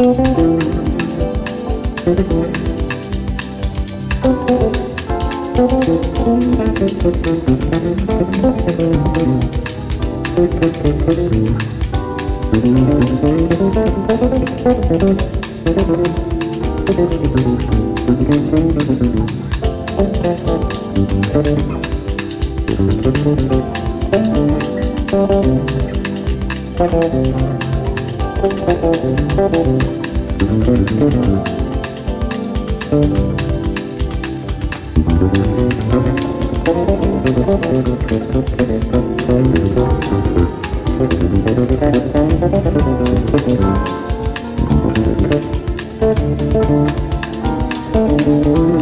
Would you like to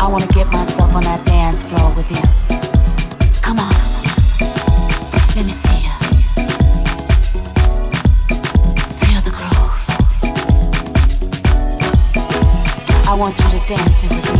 I wanna get myself on that dance floor with you. Come on, let me see you. Feel the groove. I want you to dance with me.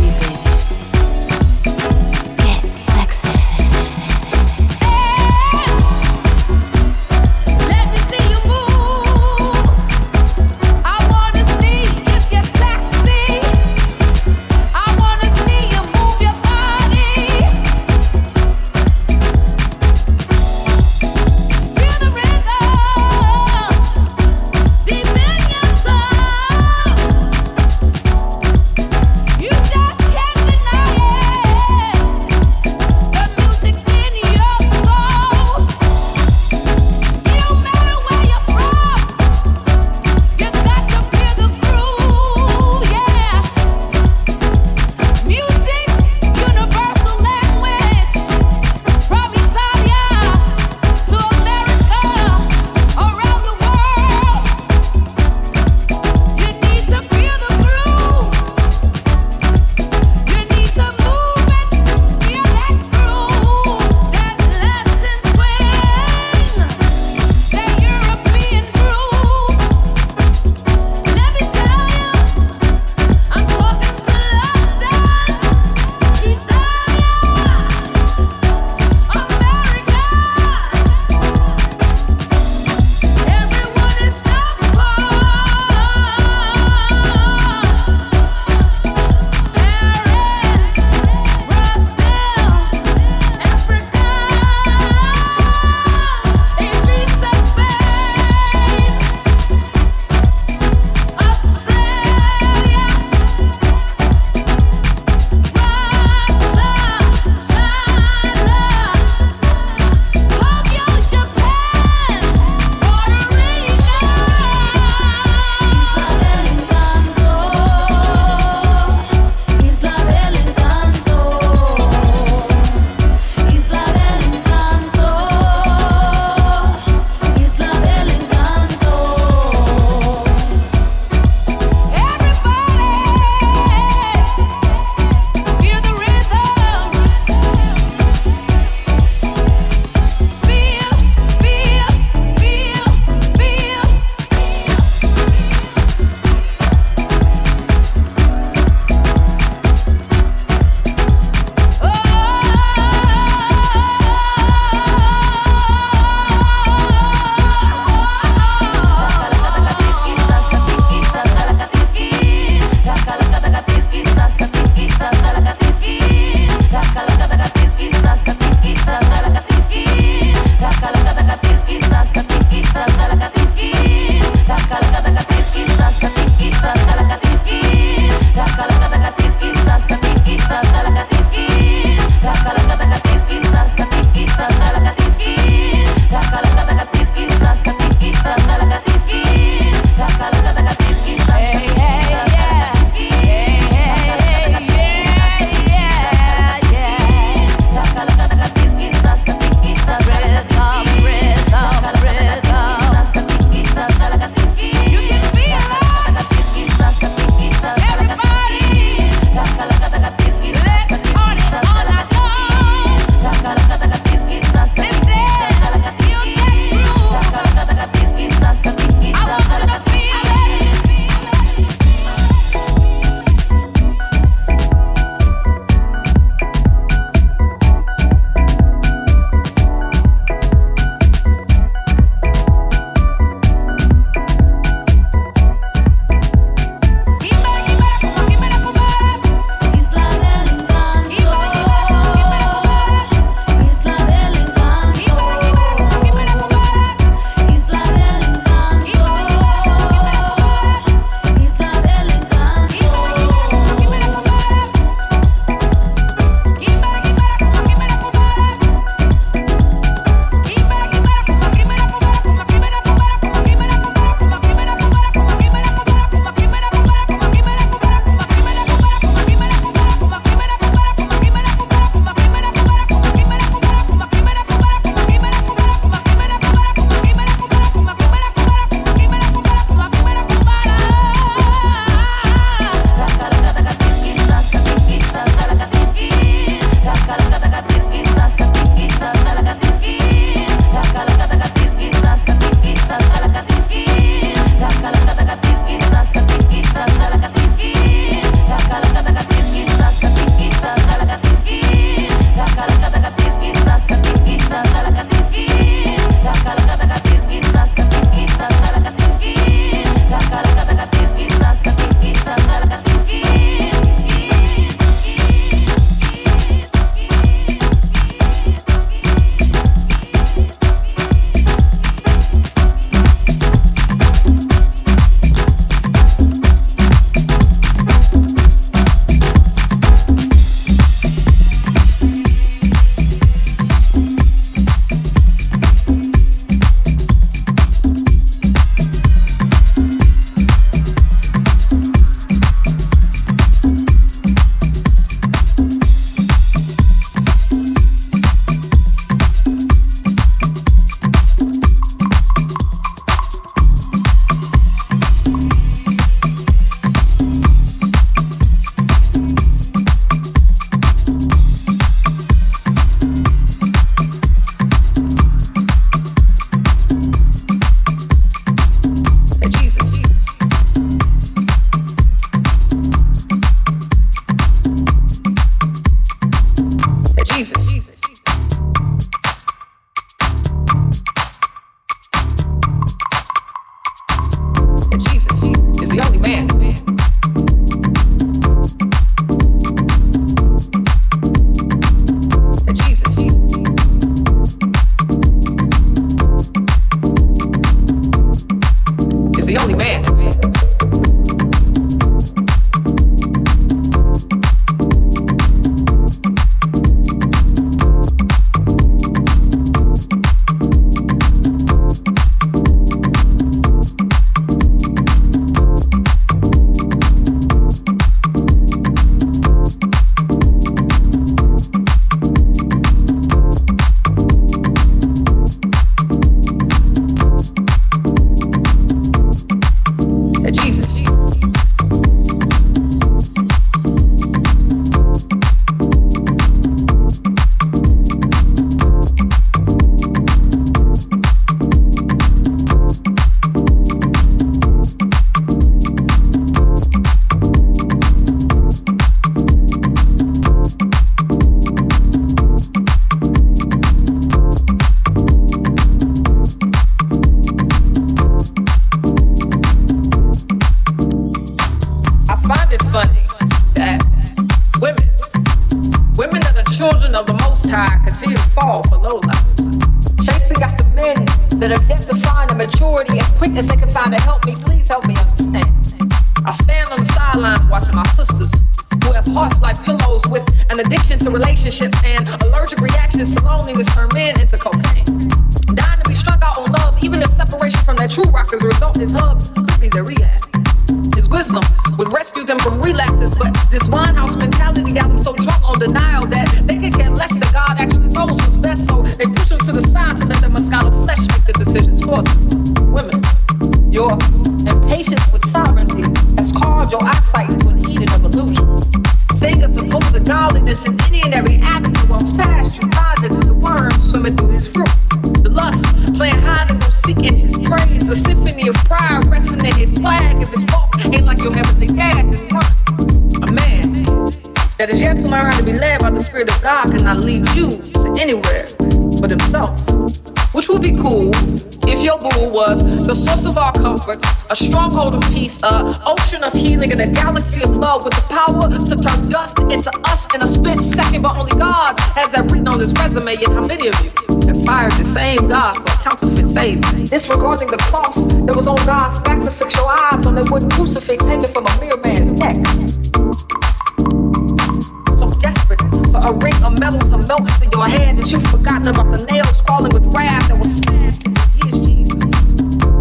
A ring of metal to melt into your hand that you've forgotten about the nails crawling with wrath that was smashed. He is Jesus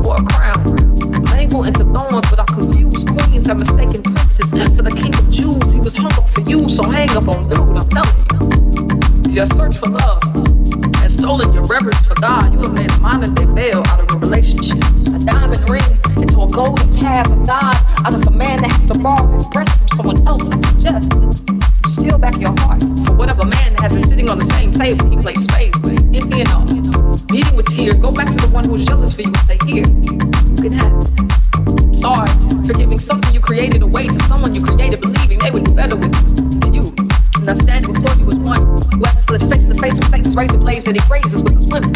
for a crown. Mangled into thorns, but our confused queens have mistaken princes for the king of Jews. He was hung up for you, so hang up on dude. I'm telling you. Your search for love has stolen your reverence for God, you have made a modern day veil out of a relationship. A diamond ring into a golden calf of God out of a man that has to borrow his breath from someone else. I suggest steal back your heart for whatever man that has it sitting on the same table. He plays spades, empty and all. Meeting with tears, go back to the one who's jealous for you and say, Here, you can have. Sorry for giving something you created away to someone you created, believing they would be better with it than you. And I'm standing before you as one who has to split face to face with Satan's razor blades that he raises with his women.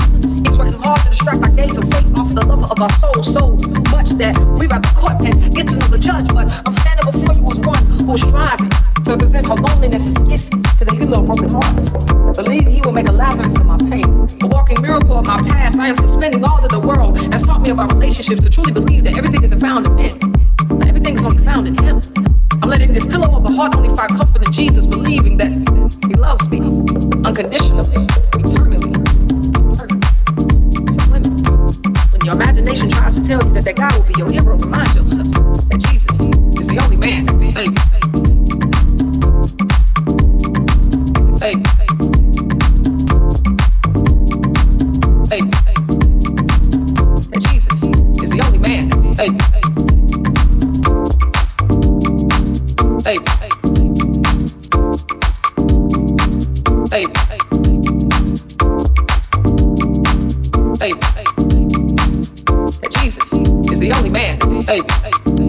He's working hard to distract our gaze of faith off the lover of our soul so much that we rather court than get to know the judge. But I'm standing before you as one who is striving to present her loneliness as a gift to the healer of broken hearts. Believe he will make a Lazarus in my pain. A walking miracle of my past. I am suspending all that the world has taught me of our relationships to truly believe that everything isn't found in men. That everything is only found in him. I'm letting this pillow of a heart only find comfort in Jesus, believing that he loves me unconditionally, eternally. So when, when your imagination tries to tell you that that God will be your hero, remind yourself that Jesus is the only man that can save you. Man that